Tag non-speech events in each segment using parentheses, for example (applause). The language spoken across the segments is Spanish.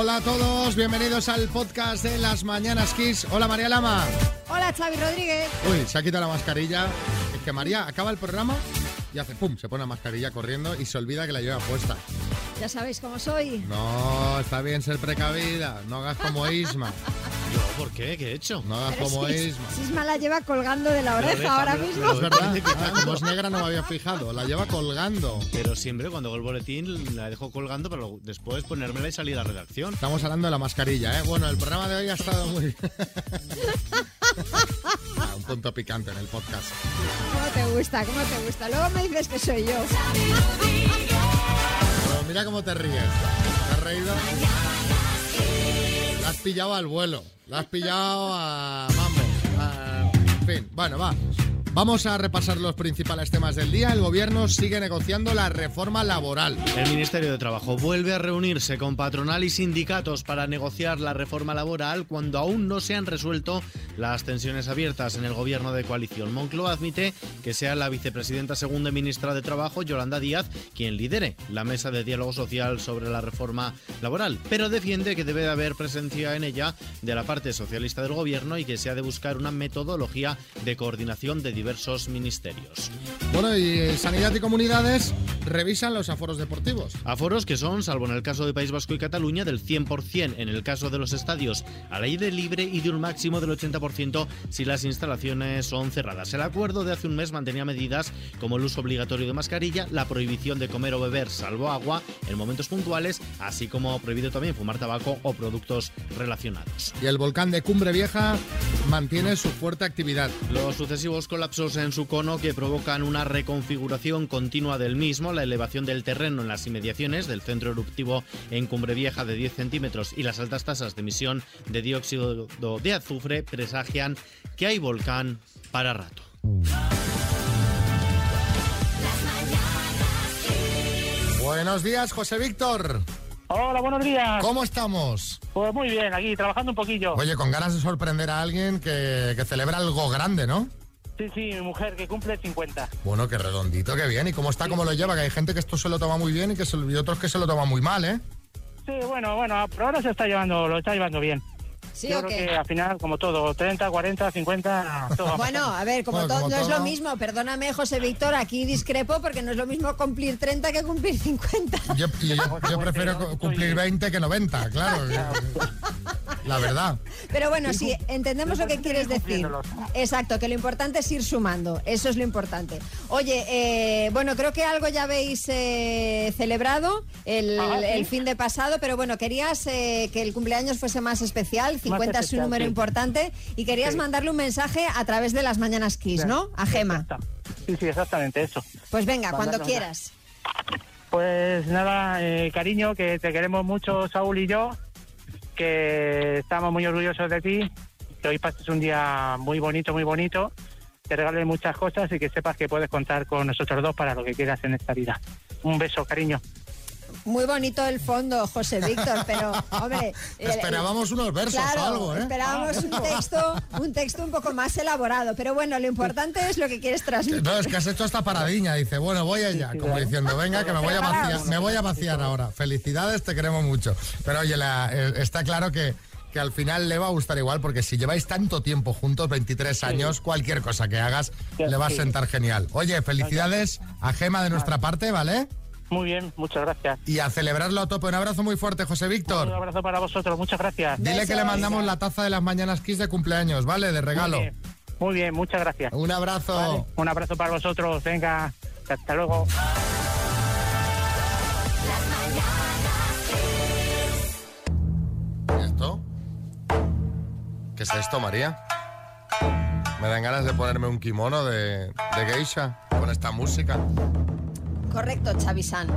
Hola a todos, bienvenidos al podcast de las Mañanas Kiss. Hola María Lama. Hola Xavi Rodríguez. Uy, se ha quitado la mascarilla. Es que María acaba el programa y hace pum, se pone la mascarilla corriendo y se olvida que la lleva puesta. Ya sabéis cómo soy. No, está bien ser precavida, no hagas como Isma. (laughs) ¿por qué? ¿Qué he hecho? No hagas Pero como si- Isma. si Isma la lleva colgando de la oreja oreja, ahora pero- mismo. Es verdad, (laughs) ah, como es negra no me había fijado, la lleva colgando. Pero siempre cuando hago el boletín la dejo colgando, pero después ponérmela y salir a redacción. Estamos hablando de la mascarilla, ¿eh? Bueno, el programa de hoy ha estado muy... (laughs) Ah, un punto picante en el podcast. ¿Cómo te gusta? ¿Cómo te gusta? Luego me dices que soy yo. Pero mira cómo te ríes. ¿Te has reído? La has pillado al vuelo. La has pillado a... Vamos. a- En fin, bueno, va. Vamos a repasar los principales temas del día. El gobierno sigue negociando la reforma laboral. El Ministerio de Trabajo vuelve a reunirse con patronal y sindicatos para negociar la reforma laboral cuando aún no se han resuelto las tensiones abiertas en el gobierno de coalición. Moncloa admite que sea la vicepresidenta segunda ministra de Trabajo, Yolanda Díaz, quien lidere la mesa de diálogo social sobre la reforma laboral, pero defiende que debe de haber presencia en ella de la parte socialista del gobierno y que se ha de buscar una metodología de coordinación de diversos ministerios. Bueno, y eh, Sanidad y Comunidades revisan los aforos deportivos. Aforos que son, salvo en el caso de País Vasco y Cataluña, del 100% en el caso de los estadios al aire libre y de un máximo del 80% si las instalaciones son cerradas. El acuerdo de hace un mes mantenía medidas como el uso obligatorio de mascarilla, la prohibición de comer o beber salvo agua en momentos puntuales, así como prohibido también fumar tabaco o productos relacionados. Y el volcán de Cumbre Vieja mantiene su fuerte actividad. Los sucesivos colapsos en su cono que provocan una reconfiguración continua del mismo, la elevación del terreno en las inmediaciones del centro eruptivo en Cumbre Vieja de 10 centímetros y las altas tasas de emisión de dióxido de azufre presagian que hay volcán para rato. Buenos días, José Víctor. Hola, buenos días. ¿Cómo estamos? Pues muy bien, aquí trabajando un poquillo. Oye, con ganas de sorprender a alguien que, que celebra algo grande, ¿no? Sí, sí, mi mujer que cumple 50. Bueno, qué redondito, qué bien. ¿Y cómo está, cómo lo lleva? Que hay gente que esto se lo toma muy bien y, que se- y otros que se lo toman muy mal, ¿eh? Sí, bueno, bueno, por ahora se está llevando, lo está llevando bien. ¿Sí Yo o creo qué? que al final, como todo, 30, 40, 50, todo Bueno, a ver, como, Bueno, todo, como no es lo mismo, perdóname José Víctor, aquí discrepo porque no es lo mismo cumplir 30 que cumplir 50. Yo, yo- yo- yo prefiero cu- cumplir 20 que 90, claro. La verdad. Pero bueno, sí, entendemos lo que quieres es decir. Exacto, que lo importante es ir sumando, eso es lo importante. Oye, eh, bueno, creo que algo ya habéis eh, celebrado el, sí. el fin de pasado, pero bueno, querías eh, que el cumpleaños fuese más especial, 50 es un número sí. importante, y querías Sí. mandarle un mensaje a través de las Mañanas Kiss, ¿no? A Gema. Sí, sí, exactamente eso. Pues venga, cuando quieras. Pues nada, eh, cariño, que te queremos mucho, Saúl y yo, que estamos muy orgullosos de ti, que hoy pases un día muy bonito, muy bonito, te regales muchas cosas y que sepas que puedes contar con nosotros dos para lo que quieras en esta vida. Un beso, cariño. Muy bonito el fondo, José Víctor, pero, hombre... (laughs) Esperábamos unos versos Claro, o algo, ¿eh? esperábamos un texto, un texto un poco más elaborado, pero bueno, lo importante es lo que quieres transmitir. No, es que has hecho esta paradiña. Dice, bueno, voy allá. sí, Como claro. diciendo, venga, que me voy a vaciar, me voy a vaciar ahora. Felicidades, te queremos mucho. Pero oye, la- eh, está claro que, que al final le va a gustar igual, porque si lleváis tanto tiempo juntos, 23 años, cualquier cosa que hagas Sí. le va a sentar genial. Oye, felicidades a Gema de nuestra parte, ¿vale? Muy bien, muchas gracias. Y a celebrarlo a tope. Un abrazo muy fuerte, José Un Víctor. abrazo para vosotros, muchas gracias. Dile que le mandamos la taza de las mañanas Kiss de cumpleaños, ¿vale? De regalo. Muy bien, muy bien, muchas gracias. Un abrazo. Vale, Un abrazo para vosotros, venga, hasta luego. ¿Y esto? ¿Qué es esto, María? Me dan ganas de ponerme un kimono de, de geisha con esta música. Correcto, Chavisan.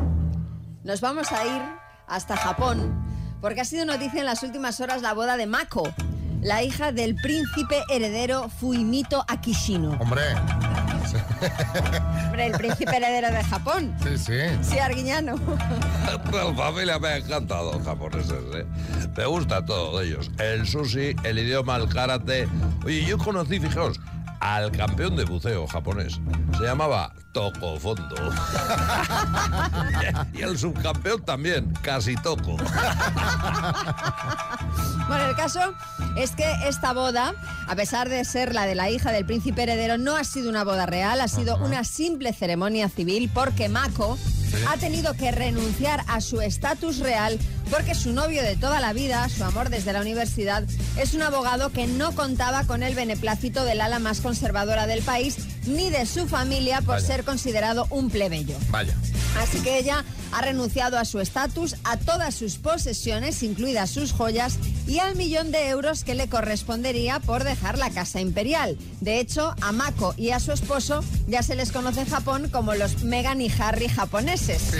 Nos vamos a ir hasta Japón, porque ha sido noticia en las últimas horas la boda de Mako, la hija del príncipe heredero Fuimito Akishino. Hombre, Hombre, el príncipe heredero de Japón. sí, sí. Sí, Arguiñano. La familia me ha encantado japoneses, ¿eh? Me gusta todo de ellos. El sushi, el idioma, el karate. Oye, yo conocí, fijaos, al campeón de buceo japonés. Se llamaba Toco Fondo. (laughs) y el subcampeón también, casi toco. Bueno, el caso es que esta boda, a pesar de ser la de la hija del príncipe heredero, no ha sido una boda real, ha sido una simple ceremonia civil porque Mako ha tenido que renunciar a su estatus real porque su novio de toda la vida, su amor desde la universidad, es un abogado que no contaba con el beneplácito del ala más conservadora del país ni de su familia por Vaya. ser considerado un plebeyo. Vaya. Así que ella ha renunciado a su estatus, a todas sus posesiones, incluidas sus joyas, y al millón de euros que le correspondería por dejar la casa imperial. De hecho, a Mako y a su esposo ya se les conoce en Japón como los Meghan y Harry japoneses. Sí.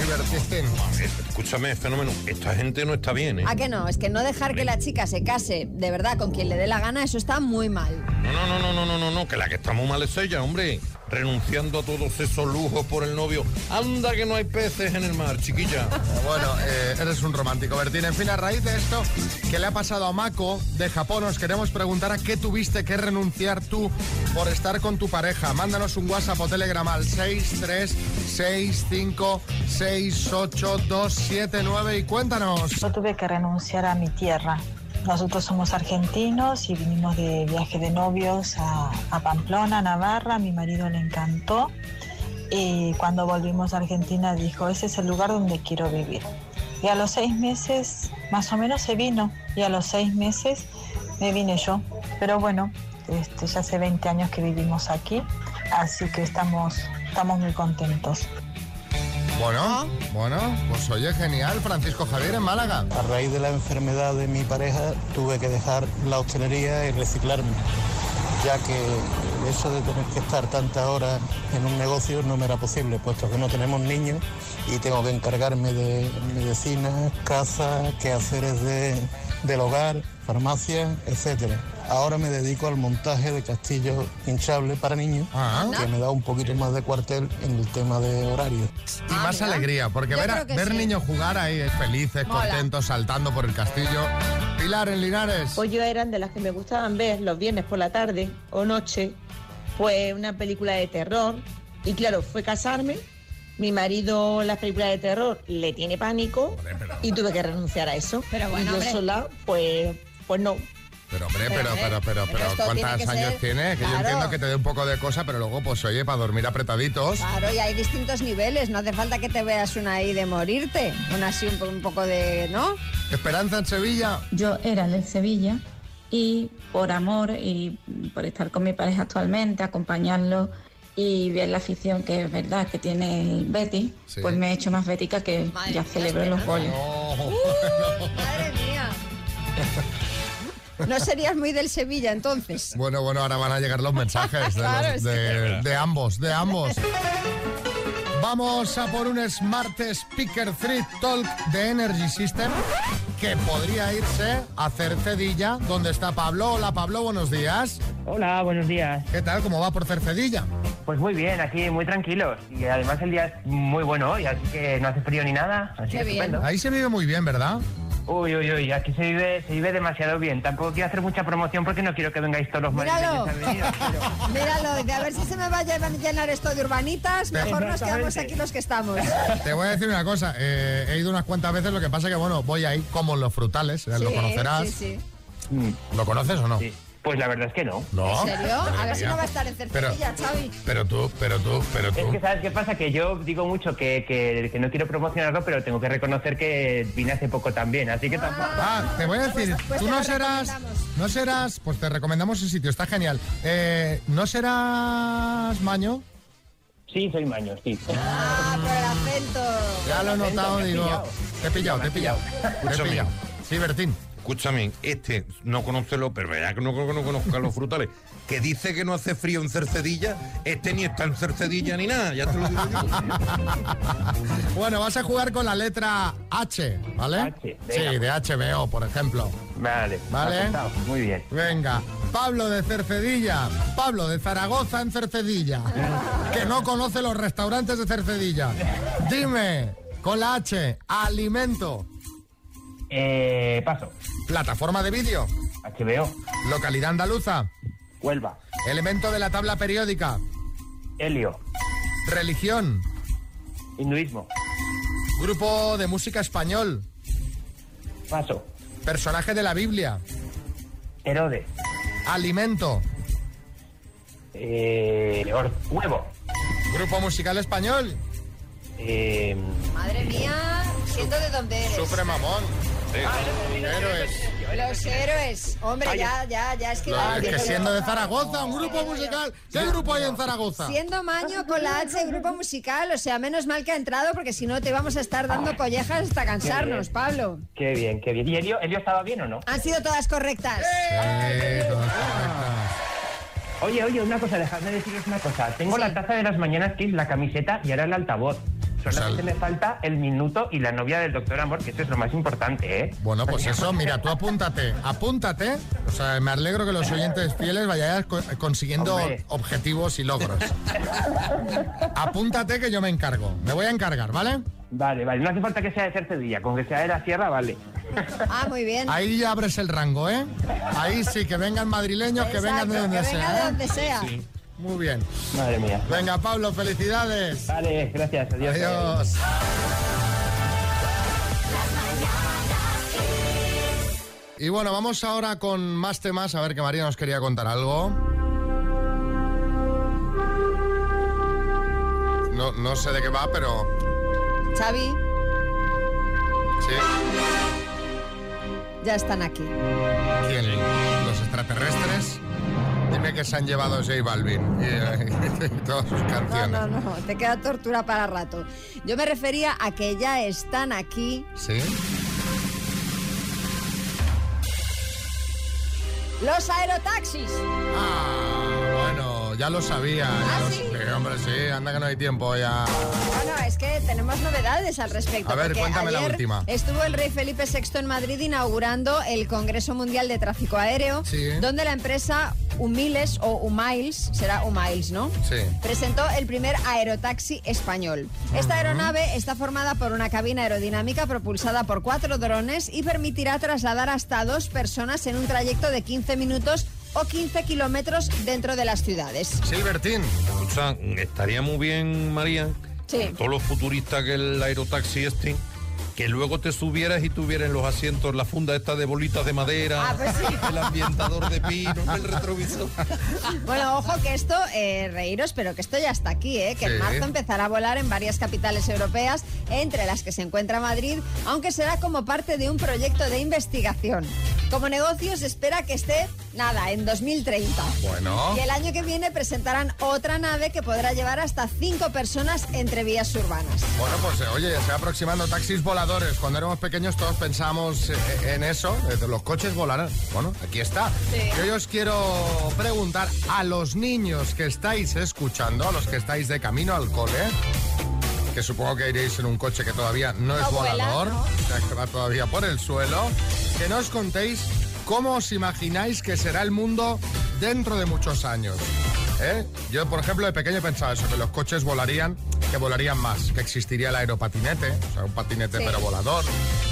Escúchame, fenómeno. Esta gente no está bien, ¿eh? ¿A que no? Es que no dejar que la chica se case de verdad con quien le dé la gana, eso está muy mal. No, no, no, no, no, no, no, no, que la que está muy mal es ella, hombre. Renunciando a todos esos lujos por el novio. Anda que no hay peces en el mar, chiquilla. Bueno, eh, eres un romántico, Bertín. En fin, a raíz de esto, ¿qué le ha pasado a Mako de Japón? Os queremos preguntar a qué tuviste que renunciar tú por estar con tu pareja. Mándanos un WhatsApp o Telegram al 636568279 y cuéntanos. Yo tuve que renunciar a mi tierra. Nosotros somos argentinos y vinimos de viaje de novios a, a Pamplona, Navarra. A mi marido le encantó. Y cuando volvimos a Argentina dijo, ese es el lugar donde quiero vivir. Y a los seis meses, más o menos, se vino. Y a los seis meses me vine yo. Pero bueno, este, ya hace 20 años que vivimos aquí. Así que estamos, estamos muy contentos. Bueno, bueno, pues oye, genial. Francisco Javier en Málaga. A raíz de la enfermedad de mi pareja tuve que dejar la hostelería y reciclarme, ya que eso de tener que estar tantas horas en un negocio no me era posible, puesto que no tenemos niños y tengo que encargarme de medicinas, casa, quehaceres de, del hogar, farmacia, etcétera. Ahora me dedico al montaje de castillos hinchables para niños, Ah. que me da un poquito más de cuartel en el tema de horario. Y más mira. alegría, porque Yo ver, a- ver sí. niños jugar ahí felices, Mola. contentos, saltando por el castillo. Pilar en Linares. Pues yo eran de las que me gustaban ver los viernes por la tarde o noche, pues una película de terror. Y claro, fue casarme. Mi marido, las películas de terror, le tiene pánico y tuve que renunciar a eso. Pero bueno, y yo hombre. sola, pues, pues no. Pero hombre, Pero, pero, pero, pero, ¿cuántos años ser- tiene? Que yo entiendo que te dé un poco de cosa, pero luego, pues oye, para dormir apretaditos. Claro, y hay distintos niveles, no hace falta que te veas una ahí de morirte, una así un, po- un poco de, ¿no? Esperanza en Sevilla. Yo era del Sevilla y por amor y por estar con mi pareja actualmente, acompañarlo y ver la afición que es verdad que tiene el Betty, Sí. pues me he hecho más bética que Madre ya celebro los goles. Oh. (laughs) Madre mía. No serías muy del Sevilla entonces. Bueno, bueno, ahora van a llegar los mensajes de, (laughs) Claro, los- sí. de- de ambos, de ambos. Vamos a por un Smart Speaker 3 Talk de Energy System que podría irse a Cercedilla, donde está Pablo. Hola Pablo, buenos días. Hola, buenos días. ¿Qué tal? ¿Cómo va por Cercedilla? Pues muy bien, aquí muy tranquilos. Y además el día es muy bueno hoy, así que no hace frío ni nada. Así Qué que bien. Ahí se vive muy bien, ¿verdad? Uy, uy, uy, aquí se vive, se vive demasiado bien. Tampoco quiero hacer mucha promoción porque no quiero que vengáis todos los Míralo. venir. pero- (laughs) Míralo, de a ver si se me va a llenar esto de urbanitas, mejor nos quedamos aquí los que estamos. Te voy a decir una cosa, eh, he ido unas cuantas veces, lo que pasa que, bueno, voy ahí como en los frutales, lo conocerás. Sí, sí. ¿Lo conoces o no? sí. Pues la verdad es que no. ¿No? ¿En serio? A ver si no va a estar en Cercedilla, Xavi. Pero tú, pero tú, pero Es tú. que, ¿sabes qué pasa? Que yo digo mucho que, que, que no quiero promocionarlo, pero tengo que reconocer que vine hace poco también, así que tampoco... Ah, te voy a decir, Pues- pues tú no serás, no serás, pues te recomendamos el sitio, está genial. Eh, ¿No serás Maño? Sí, soy maño, sí. Ah, por el acento. Ya lo he notado, digo, te he pillado, te he pillado, te he pillado. Sí, Bertín. Escúchame, este no conoce los, pero verá que no, que no conozca los frutales. Que dice que no hace frío en Cercedilla, este ni está en Cercedilla ni nada, ya te lo digo yo. (laughs) Bueno, vas a jugar con la letra H, ¿vale? H, sí, de HBO, por ejemplo. Vale, Vale. Muy bien. Venga, Pablo de Cercedilla, Pablo de Zaragoza en Cercedilla, que no conoce los restaurantes de Cercedilla. Dime, con la H, alimento, Eh, paso. plataforma de vídeo, HBO. localidad andaluza, Huelva. elemento de la tabla periódica, Helio. Religión. Hinduismo. Grupo de música español. Paso. Personaje de la Biblia. Herodes. Alimento. Eh, or- huevo. Grupo musical español. Eh, Madre mía, siendo de dónde eres. Sufre mamón. Héroes. Los héroes. Hombre, ya, ya, ya es que... Lo- es que siendo de Zaragoza, un grupo musical. ¿Qué grupo hay en Zaragoza? Siendo Maño con la H grupo musical, o sea, menos mal que ha entrado porque si no te vamos a estar dando collejas hasta cansarnos, Pablo. qué bien, qué bien. ¿Y Elio, Elio estaba bien o no? Han sido todas correctas. Sí, todas correctas. Oye, oye, una cosa, dejadme deciros una cosa. Tengo la taza de las mañanas que es la camiseta y ahora el altavoz. Solamente me falta el minuto y la novia del doctor Amor, que eso es lo más importante, ¿eh? Bueno, pues eso, mira, tú apúntate, apúntate. O sea, me alegro que los oyentes fieles vayan co- consiguiendo Hombre. objetivos y logros. (laughs) Apúntate que yo me encargo. Me voy a encargar, ¿vale? Vale, vale. No hace falta que sea de Cercedilla, con que sea de la sierra, vale. Ah, muy bien. Ahí ya abres el rango, ¿eh? Ahí sí, que vengan madrileños, que vengan de donde que sea. venga de ¿eh? donde sea. Muy bien. Madre mía. Venga, Pablo, felicidades. Vale, gracias. Adiós. Adiós. Y bueno, vamos ahora con más temas, a ver que María nos quería contar algo. No, no sé de qué va, pero Xavi, sí. ya están aquí. ¿Quién? ¿Los extraterrestres? Dime que se han llevado J Balvin y, eh, (laughs) y todas sus No, canciones. no, no, te queda tortura para rato. Yo me refería a que ya están aquí ¿Sí? los aerotaxis. Ah, ya lo sabía. ya ¿Ah, lo- sí? hombre, sí, anda que no hay tiempo ya. Bueno, es que tenemos novedades al respecto. A ver, cuéntame la última. Estuvo el rey Felipe VI en Madrid inaugurando el Congreso Mundial de Tráfico Aéreo, Sí. donde la empresa Humiles o Humiles, será Humiles, ¿no? Sí. presentó el primer aerotaxi español. Esta aeronave está formada por una cabina aerodinámica propulsada por cuatro drones y permitirá trasladar hasta dos personas en un trayecto de 15 minutos o 15 kilómetros dentro de las ciudades. Silvertín. Sea, estaría muy bien, María, Sí. todos los futuristas que el aerotaxi este, que luego te subieras y tuvieras en los asientos la funda esta de bolitas de madera, Ah, pues sí. el ambientador de pino, el retrovisor. Bueno, ojo que esto, eh, reíros, pero que esto ya está aquí, ¿eh? que en Sí. marzo empezará a volar en varias capitales europeas, entre las que se encuentra Madrid, aunque será como parte de un proyecto de investigación. Como negocio se espera que esté, nada, en 2030. Bueno. Y el año que viene presentarán otra nave que podrá llevar hasta cinco personas entre vías urbanas. Bueno, pues oye, se va aproximando taxis voladores. Cuando éramos pequeños todos pensábamos eh, en eso, eh, los coches volarán. Bueno, aquí está. Sí. Y hoy os quiero preguntar a los niños que estáis escuchando, a los que estáis de camino al cole, que supongo que iréis en un coche que todavía no, es vuela, volador, que va todavía por el suelo, que nos contéis cómo os imagináis que será el mundo dentro de muchos años. ¿Eh? Yo, por ejemplo, de pequeño pensaba eso, que los coches volarían, que volarían más, que existiría el aeropatinete, o sea, un patinete Sí. pero volador.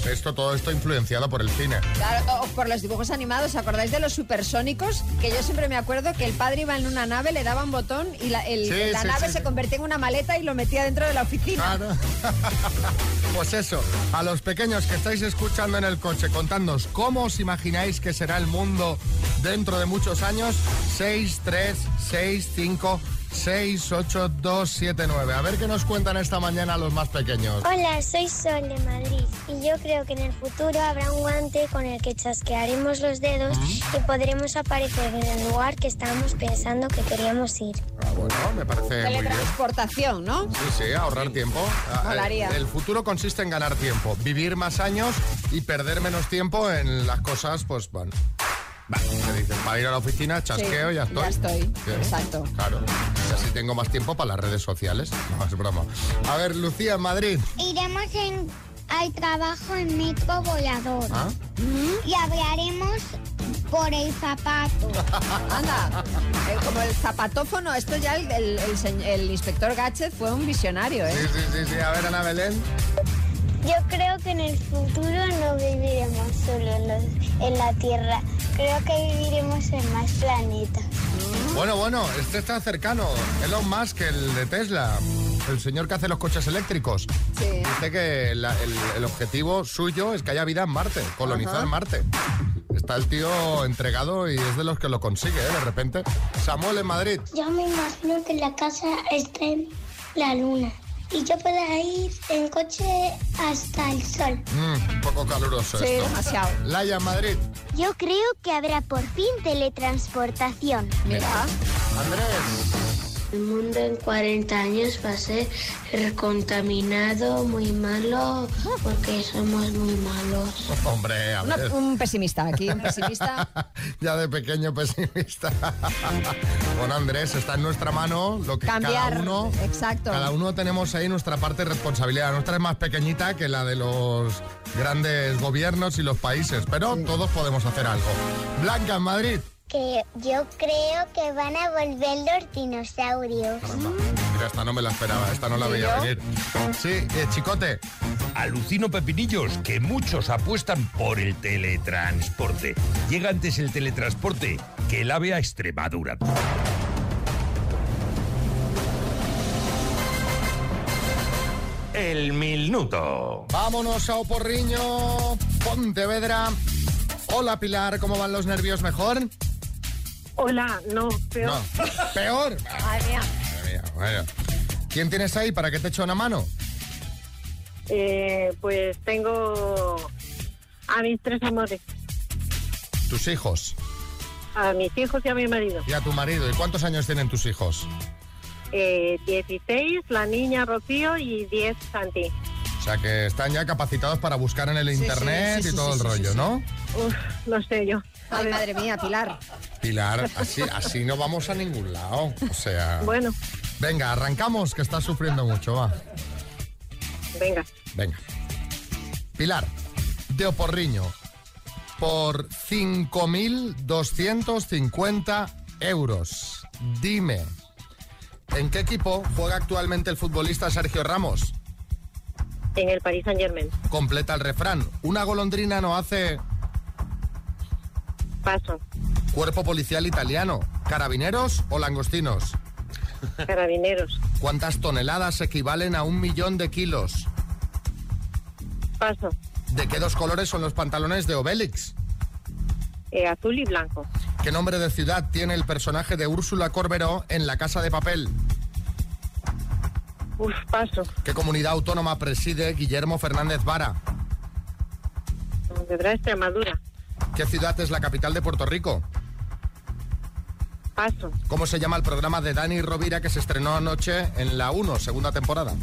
Esto, todo esto influenciado por el cine. Claro, o por los dibujos animados, ¿acordáis de los supersónicos? Que yo siempre me acuerdo que el padre iba en una nave, le daba un botón y la, el- Sí, la sí, nave se convertía en una maleta y lo metía dentro de la oficina. Claro. (laughs) Pues eso, a los pequeños que estáis escuchando en el coche, contadnos cómo os imagináis que será el mundo dentro de muchos años. 6, 3, 6, 5, 6, 8, 2, 7, 9. A ver qué nos cuentan esta mañana los más pequeños. Hola, soy Sol de Madrid y yo creo que en el futuro habrá un guante con el que chasquearemos los dedos y podremos aparecer en el lugar que estábamos pensando que queríamos ir. Ah, bueno, me parece muy bien. Teletransportación, ¿no? Sí, sí, ahorrar tiempo. Ah, Molaría. El, el futuro consiste en ganar tiempo, vivir más años y perder menos tiempo en las cosas, pues bueno. Va, ¿qué dicen? Para ir a la oficina, chasqueo, Sí, ya estoy. ya estoy, Sí, exacto. Claro. Y así tengo más tiempo para las redes sociales. (laughs) No, es broma. A ver, Lucía, en Madrid. Iremos en, al trabajo en metro volador ¿Ah? y hablaremos por el zapato. (laughs) Anda, eh, como el zapatófono, esto ya el, el- el señ- el inspector Gatchet fue un visionario, Sí, ¿eh? sí, sí, sí. A ver, Ana Belén. Yo creo que en el futuro no viviremos solo en, los- en la Tierra. Creo que viviremos en más planetas. Bueno, bueno, este está cercano. Elon Musk, el de Tesla. el señor que hace los coches eléctricos. Dice que la- el, el objetivo suyo es que haya vida en Marte, colonizar Ajá. Marte. Está el tío entregado y es de los que lo consigue, ¿eh? De repente. Samuel en Madrid. Yo me imagino que la casa está en la luna y yo pueda ir en coche hasta el sol. Mm, un poco caluroso Sí, esto. demasiado. Laia en Madrid. Yo creo que habrá por fin teletransportación. Mira. Andrés. El mundo en 40 años va a ser contaminado, muy malo, porque somos muy malos. (laughs) Hombre, a Una- ver. un pesimista aquí, un pesimista. (laughs) Ya de pequeño pesimista. (laughs) bueno, Andrés, está en nuestra mano lo que Cambiar. cada uno. Exacto. Cada uno tenemos ahí nuestra parte de responsabilidad. La nuestra es más pequeñita que la de los grandes gobiernos y los países, pero todos podemos hacer algo. Blanca en Madrid. Que yo creo que van a volver los dinosaurios. Mira, esta no me la esperaba, esta no la ¿Y veía yo? venir. Sí, eh, chicote. Alucino Pepinillos que muchos apuestan por el teletransporte. Llega antes el teletransporte que el ave a Extremadura. El minuto. Vámonos a Oporriño, Pontevedra. Hola Pilar, ¿cómo van los nervios? ¿Mejor? Hola, no, peor. No. ¿Peor? Madre mía. Madre mía, bueno. ¿Quién tienes ahí para que te eche una mano? Eh, pues tengo a mis tres amores, Tus hijos a mis hijos y a mi marido. y a tu marido. ¿Y cuántos años tienen tus hijos? Eh, 16, la niña Rocío y 10 Santi. O sea que están ya capacitados para buscar en el Sí, internet sí, y sí, todo sí, el sí, rollo, sí, ¿no? Uf, no sé yo. Ay, madre mía, Pilar. Pilar, así, así no vamos a ningún lado. O sea. Bueno, Venga, arrancamos, que estás sufriendo mucho, va. venga. Venga. Pilar, de Oporriño, por 5.250 euros. Dime, ¿en qué equipo juega actualmente el futbolista Sergio Ramos? En el Paris Saint Germain. Completa el refrán. Una golondrina no hace Paso. Cuerpo policial italiano. ¿Carabineros o langostinos? Carabineros. ¿Cuántas toneladas equivalen a un millón de kilos? Paso. ¿De qué dos colores son los pantalones de Obélix? Eh, azul y blanco. ¿Qué nombre de ciudad tiene el personaje de Úrsula Corberó en La Casa de Papel? Uf, paso. ¿Qué comunidad autónoma preside Guillermo Fernández Vara? Extremadura. ¿Qué ciudad es la capital de Puerto Rico? Paso. ¿Cómo se llama el programa de Dani Rovira que se estrenó anoche en la 1, segunda temporada?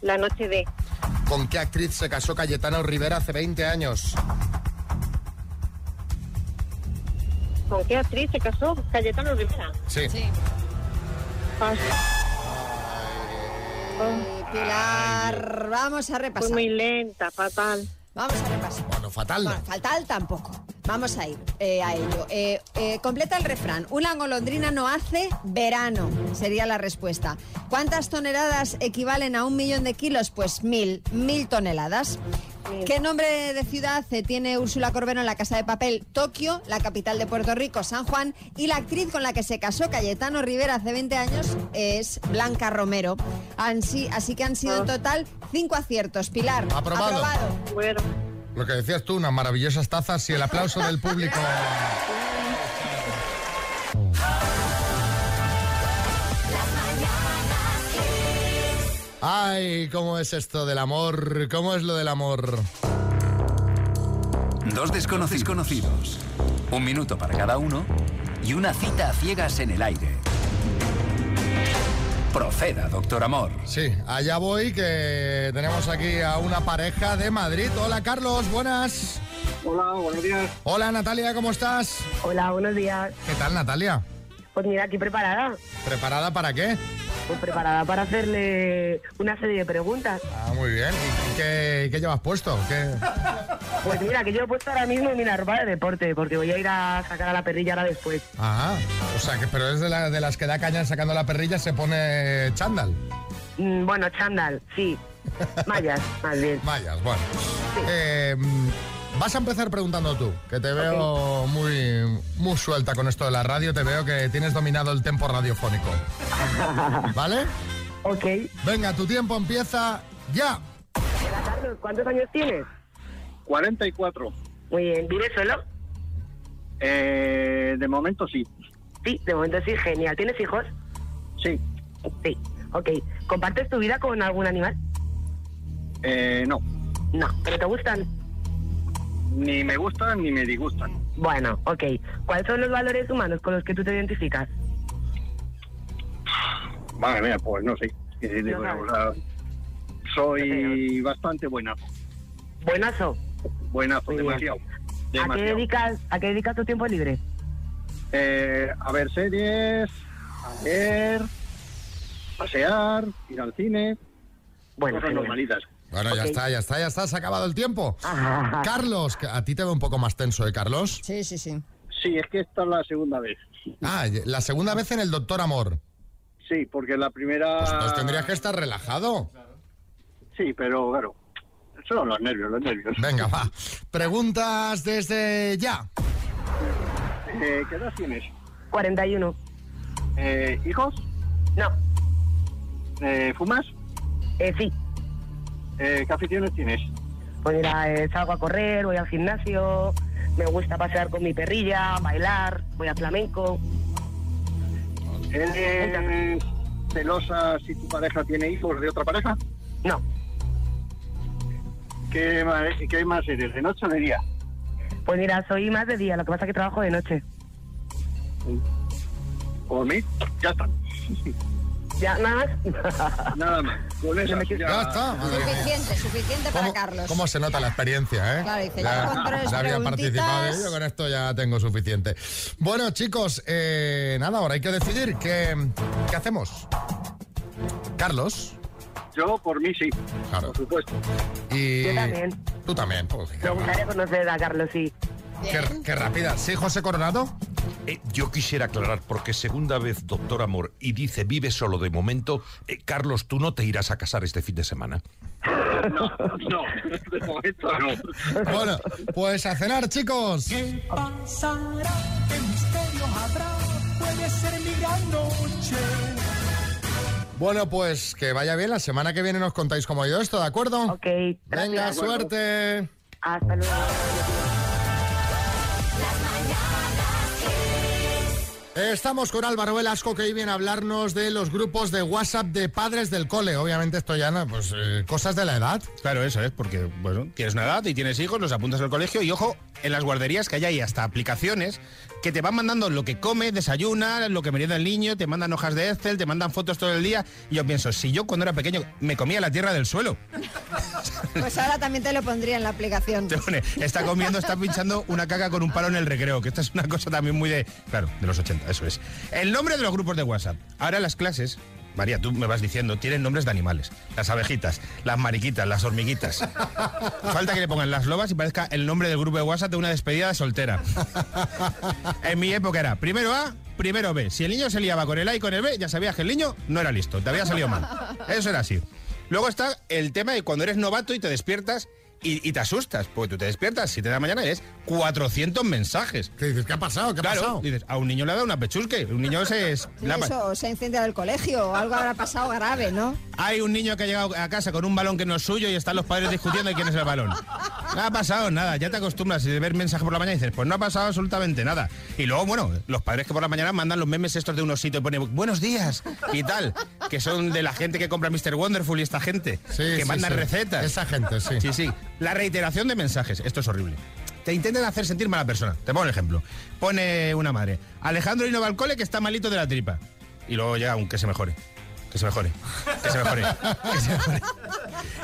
La noche de. ¿Con qué actriz se casó Cayetano Rivera hace 20 años? ¿Con qué actriz se casó Cayetano Rivera? Sí. Paso. Pilar, vamos a repasar. Fue muy lenta, fatal. Vamos a repasar. Bueno, fatal. Bueno, fatal tampoco. Vamos a ir eh, a ello. Eh, eh, completa el refrán. Una golondrina no hace verano, sería la respuesta. ¿Cuántas toneladas equivalen a un millón de kilos? Pues mil, mil toneladas. ¿Qué nombre de ciudad tiene Úrsula Corbero en la Casa de Papel? Tokio, la capital de Puerto Rico, San Juan. Y la actriz con la que se casó Cayetano Rivera hace 20 años es Blanca Romero. Así, así que han sido en total cinco aciertos. Pilar, Aprobado. Bueno. Lo que decías tú, unas maravillosas tazas y el aplauso del público. Ay, ¿cómo es esto del amor? ¿Cómo es lo del amor? Dos desconocidos conocidos. Un minuto para cada uno y una cita a ciegas en el aire. Proceda, doctor Amor. Sí, allá voy, que tenemos aquí a una pareja de Madrid. Hola, Carlos, buenas. Hola, buenos días. Hola, Natalia, ¿cómo estás? Hola, buenos días. ¿Qué tal, Natalia? Pues mira, aquí preparada. ¿Preparada para qué? Pues preparada para hacerle una serie de preguntas. Ah, muy bien. ¿Y qué, qué llevas puesto? ¿Qué? Pues mira, que yo he puesto ahora mismo mi ropa de deporte, porque voy a ir a sacar a la perrilla ahora después. Ah, o sea, que pero es de, la- de las que da caña sacando la perrilla, se pone chándal. Mm, bueno, chándal, sí. (laughs) Mallas, más bien. Mallas, bueno. Eh, mm, vas a empezar preguntando tú, que te veo muy, muy suelta con esto de la radio, te veo que tienes dominado el tempo radiofónico. (laughs) ¿Vale? Ok. Venga, tu tiempo empieza ya. Hola, Carlos, ¿cuántos años tienes? 44. Muy bien, ¿vives solo? Eh, de momento sí. Sí, de momento sí, genial. ¿Tienes hijos? Sí. Sí, ok. ¿Compartes tu vida con algún animal? Eh, no. No, pero te gustan. Ni me gustan ni me disgustan. Bueno, ok. ¿Cuáles son los valores humanos con los que tú te identificas? Madre mía, pues no sé. No soy bastante buenazo. Buenazo. Buenazo, demasiado. ¿A qué, dedicas, ¿A qué dedicas tu tiempo libre? Eh, a ver series, a leer, pasear, ir al cine. Bueno, cosas normalitas. Bueno, ya está, ya está, ya está, se ha acabado el tiempo. Carlos, que a ti te veo un poco más tenso, ¿eh, Carlos? Sí, sí, sí. Sí, es que esta es la segunda vez. Ah, la segunda vez en el Doctor Amor. Sí, porque la primera... Pues entonces tendrías que estar relajado. Sí, pero claro, son los nervios, los nervios. Venga, va. Preguntas desde ya. Eh, ¿Qué edad tienes? 41. Eh, ¿Hijos? No. Eh, ¿Fumas? Eh, sí. Eh, ¿Qué aficiones tienes? Pues mira, eh, salgo a correr, voy al gimnasio, me gusta pasear con mi perrilla, bailar, voy a flamenco. ¿Eres celosa si tu pareja tiene hijos de otra pareja? No. ¿Qué más, qué más eres? ¿De noche o de día? Pues mira, soy más de día, lo que pasa es que trabajo de noche. ¿Por mí? Ya está. (laughs) ¿Ya? ¿Nada más? Nada más. Con eso ya... Ya está. Suficiente, suficiente para Carlos. ¿Cómo se nota la experiencia, eh? Claro, dice, ya ya había participado y yo con esto ya tengo suficiente. Bueno, chicos, eh, nada, ahora hay que decidir qué, qué hacemos. Carlos. Yo, por mí, sí. Claro. Por supuesto. Y Yo también. tú también. pues, Me gustaría conocer a Carlos, sí. Qué, qué rápida. ¿Sí, José Coronado? Eh, yo quisiera aclarar, porque segunda vez, doctor Amor, y dice vive solo de momento, eh, Carlos, tú no te irás a casar este fin de semana. No, no, de momento no. Bueno, pues a cenar, chicos. ¿Qué pasará? ¿Qué misterio habrá? Puede ser mi gran noche. Bueno, pues que vaya bien. La semana que viene nos contáis cómo ha ido esto, ¿de acuerdo? Ok. Venga, gracias. suerte. Hasta luego. Estamos con Álvaro Velasco que hoy viene a hablarnos de los grupos de WhatsApp de padres del cole. Obviamente esto ya, no, pues eh, cosas de la edad. Claro, eso es, porque bueno, tienes una edad y tienes hijos, los apuntas al colegio y ojo, en las guarderías que hay ahí hasta aplicaciones que te van mandando lo que come, desayuna, lo que merienda el niño, te mandan hojas de Excel, te mandan fotos todo el día. Y yo pienso, si yo cuando era pequeño me comía la tierra del suelo, (laughs) Pues ahora también te lo pondría en la aplicación. te pone, está comiendo, está pinchando una caca con un palo en el recreo, que esta es una cosa también muy de, claro, de los 80, eso es. El nombre de los grupos de WhatsApp. Ahora las clases, María, tú me vas diciendo, tienen nombres de animales. Las abejitas, las mariquitas, las hormiguitas. Falta que le pongan las lobas y parezca el nombre del grupo de WhatsApp de una despedida de soltera. En mi época era primero A, primero B. Si el niño se liaba con el A y con el B, ya sabías que el niño no era listo, te había salido mal. Eso era así. Luego está el tema de cuando eres novato y te despiertas y, y te asustas, porque tú te despiertas 7 de la mañana y ves 400 mensajes. ¿Qué dices? ¿Qué ha pasado? ¿Qué ha claro, pasado? dices, a un niño le ha dado una pechusque, un niño se (laughs) es... la- Eso, se ha incendiado el colegio o algo habrá pasado grave, ¿no? Hay un niño que ha llegado a casa con un balón que no es suyo y están los padres discutiendo de quién es el balón. No ha pasado nada, ya te acostumbras y de ver mensajes por la mañana y dices, pues no ha pasado absolutamente nada. Y luego, bueno, los padres que por la mañana mandan los memes estos de unos sitios y ponen buenos días y tal, que son de la gente que compra Mr. Wonderful y esta gente, que sí, mandan sí. recetas. Esa gente, sí. Sí, sí. La reiteración de mensajes, esto es horrible. Te intentan hacer sentir mala persona. Te pongo un ejemplo. Pone una madre, Alejandro y al que está malito de la tripa. Y luego llega un que se mejore. Que se mejore. Que se mejore. Que se mejore.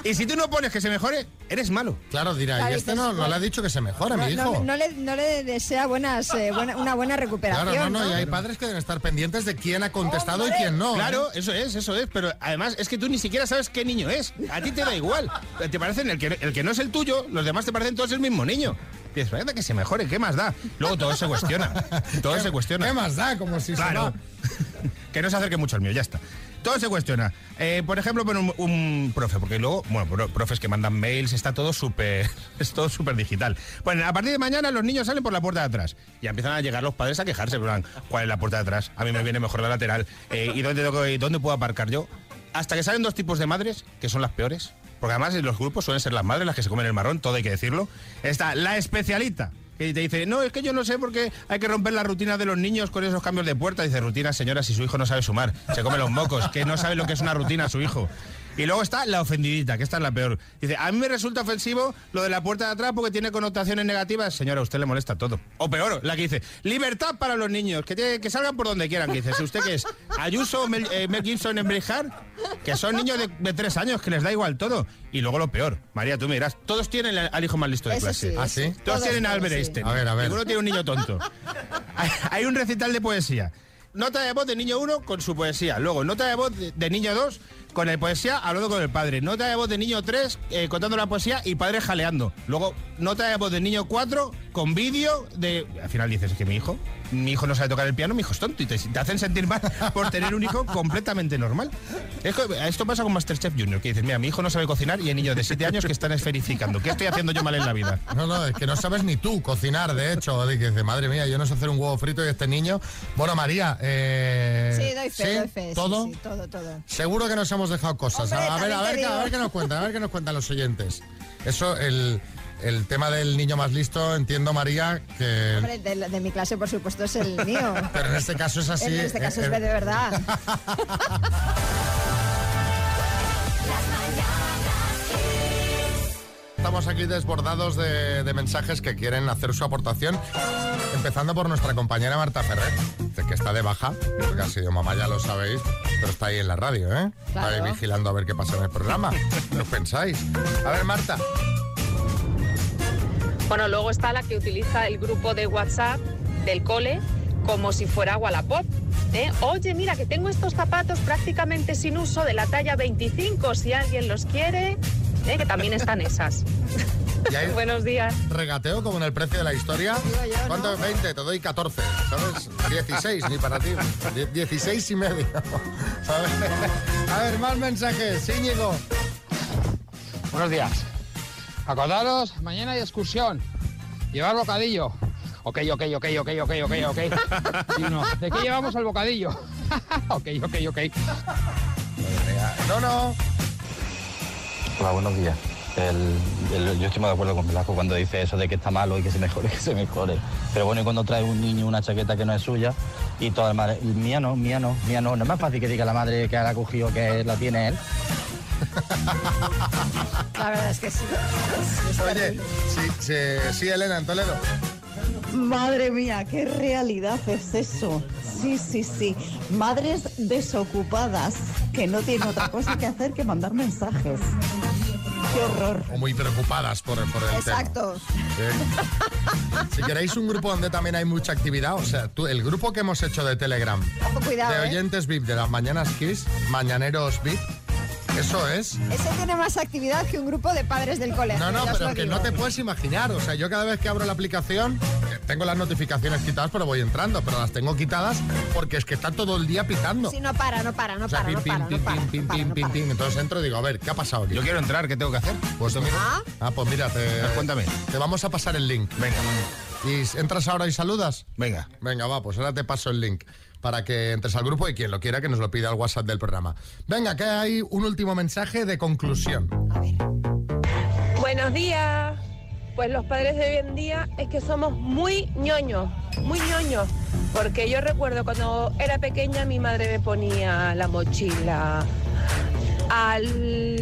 Y si tú no pones que se mejore, eres malo. Claro, dirá, Claro, y este no, no le ha dicho que se mejore, No, mi hijo. no le, no le desea buenas, eh, buena- una buena recuperación. Claro, no, no, ¿no? y hay padres que deben estar pendientes de quién ha contestado y quién no. ¿eh? Claro, eso es, eso es. Pero además es que tú ni siquiera sabes qué niño es. A ti te da igual. Te parecen el que, el que no es el tuyo, los demás te parecen todos el mismo niño. Dices, "Venga, que se mejore, ¿qué más da? Luego todo se cuestiona. Todo se cuestiona. ¿Qué más da? Como si se Claro. va. Que no se acerque mucho al mío, ya está. Todo se cuestiona. Eh, por ejemplo, pone un, un profe, porque luego, bueno, pro- profes que mandan mails, está todo súper, (laughs) es todo súper digital. Bueno, a partir de mañana los niños salen por la puerta de atrás. Y empiezan a llegar los padres a quejarse, plan, ¿cuál es la puerta de atrás? A mí me viene mejor la lateral. Eh, ¿Y dónde, dónde puedo aparcar yo? hasta que salen dos tipos de madres, que son las peores, porque además los grupos suelen ser las madres las que se comen el marrón, todo hay que decirlo. Está la especialita, que te dice, no, es que yo no sé por qué hay que romper la rutina de los niños con esos cambios de puerta. Dice, rutina, señora, si su hijo no sabe sumar, se come los mocos, que no sabe lo que es una rutina su hijo. Y luego está la ofendidita, que esta es la peor. Dice, a mí me resulta ofensivo lo de la puerta de atrás porque tiene connotaciones negativas. Señora, a usted le molesta todo. O peor, la que dice, libertad para los niños, que, tiene- que salgan por donde quieran. Que dice, si usted que es Ayuso, Mel, eh, Mel Gibson en Brijar, que son niños de, de tres años, que les da igual todo. Y luego lo peor, María, tú me dirás, todos tienen al hijo más listo de Eso clase. sí, ¿Ah, sí? Todos, Todos, tienen a Albert sí. Einstein. A ver, a ver. Ninguno tiene un niño tonto. Hay, hay un recital de poesía. Nota de voz de niño 1 con su poesía. Luego, nota de voz de, de niño 2 con la poesía hablando con el padre. Nota de voz de niño 3 eh, contando la poesía y padre jaleando. Luego, nota de voz de niño 4 con vídeo de... Al final dices, es que mi hijo, mi hijo no sabe tocar el piano, mi hijo es tonto. Y te, te hacen sentir mal (laughs) por tener un hijo completamente normal. Es que esto pasa con Masterchef Junior, que dices, mira, mi hijo no sabe cocinar y hay niños de 7 años que están esferificando. ¿Qué estoy haciendo yo mal en la vida? No, no, es que no sabes ni tú cocinar, de hecho. De que dices, madre mía, yo no sé hacer un huevo frito y este niño. Bueno, María, eh, Sí, ¿sí? ¿Todo? sí, todo, todo. Seguro que nos hemos dejado cosas. Hombre, a, ver, a ver, qué- a ver qué nos cuentan, a ver qué nos cuentan los oyentes. Eso, el, el tema del niño más listo, entiendo, María, que. Hombre, de, de mi clase, por supuesto, es el mío. (laughs) Pero en este caso es así. en este caso eh, es eh, de verdad. (laughs) Estamos aquí desbordados de, de mensajes que quieren hacer su aportación, empezando por nuestra compañera Marta Ferrer, que está de baja, porque ha sido mamá, ya lo sabéis, pero está ahí en la radio, ¿eh? Está ahí vigilando a ver qué pasa en el programa. ¿Qué os pensáis? A ver, Marta. Bueno, luego está la que utiliza el grupo de WhatsApp del cole como si fuera Wallapop. ¿eh? Oye, mira que tengo estos zapatos prácticamente sin uso de la talla 25, si alguien los quiere, ¿eh? que también están esas. (laughs) Buenos días. regateo como en el precio de la historia. ¿Cuánto es 20? Te doy 14, ¿sabes? 16, ni para ti. Die- 16 y medio, (laughs) ¿sabes? A ver, más mensajes. Íñigo. Buenos días. Acordaros, mañana hay excursión. Llevar bocadillo. Ok, ok, ok, ok, ok, ok, ok. (laughs) Sí, no. ¿De qué llevamos el bocadillo? ok, ok, ok. No, no. Hola, buenos días. El- el- yo estoy muy de acuerdo con Velasco cuando dice eso de que está malo y que se mejore, (laughs) que se mejore. Pero bueno, y cuando trae un niño una chaqueta que no es suya y toda la madre, mía no, mía no, mía no, no es más fácil que diga la madre que la ha cogido que la tiene él. La verdad es que sí. Es- Oye, sí, sí, Elena, en Toledo. Madre mía, qué realidad es eso. Sí, sí, sí. Madres desocupadas que no tienen otra cosa que hacer que mandar mensajes. Qué horror. O muy preocupadas por, por el tema. Exacto. Eh, Si queréis un grupo donde también hay mucha actividad, o sea, tú, el grupo que hemos hecho de Telegram, Ojo, cuidado, de ¿eh? oyentes VIP de las mañanas Kiss, Mañaneros VIP, eso es. Ese tiene más actividad que un grupo de padres del colegio. No, no, pero lo que no te puedes imaginar. O sea, yo cada vez que abro la aplicación, eh, tengo las notificaciones quitadas, pero voy entrando, pero las tengo quitadas porque es que está todo el día pitando. Sí, no para, no para, no O sea, para, pim, no pim, para, no pim, para. pim, pim, pim, pim, pim. Entonces entro y digo, a ver, ¿qué ha pasado aquí? Yo quiero entrar, ¿qué tengo que hacer? Pues mira. Ah, pues mira, te, cuéntame. te vamos a pasar el link. Venga. ¿Y entras ahora y saludas? Venga. Venga, va, pues ahora te paso el link para que entres al grupo y quien lo quiera que nos lo pida al WhatsApp del programa. Venga, que hay un último mensaje de conclusión. Buenos días. Pues los padres de hoy en día es que somos muy ñoños, muy ñoños. Porque yo recuerdo cuando era pequeña mi madre me ponía la mochila al,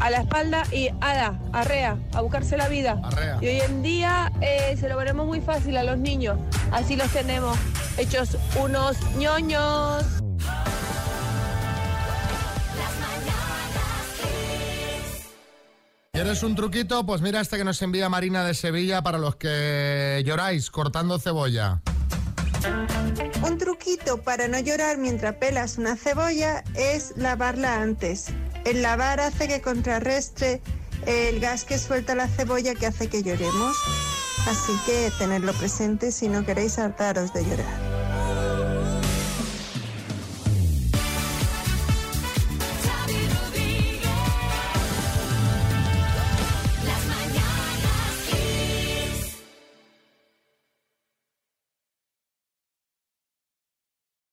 a la espalda y ala, arrea, a buscarse la vida. Arrea. Y hoy en día eh, se lo ponemos muy fácil a los niños. Así los tenemos hechos unos ñoños. ¿Quieres un truquito? Pues mira este que nos envía Marina de Sevilla para los que lloráis cortando cebolla. Un truquito para no llorar mientras pelas una cebolla es lavarla antes. El lavar hace que contrarrestre el gas que suelta la cebolla que hace que lloremos. Así que tenerlo presente si no queréis hartaros de llorar.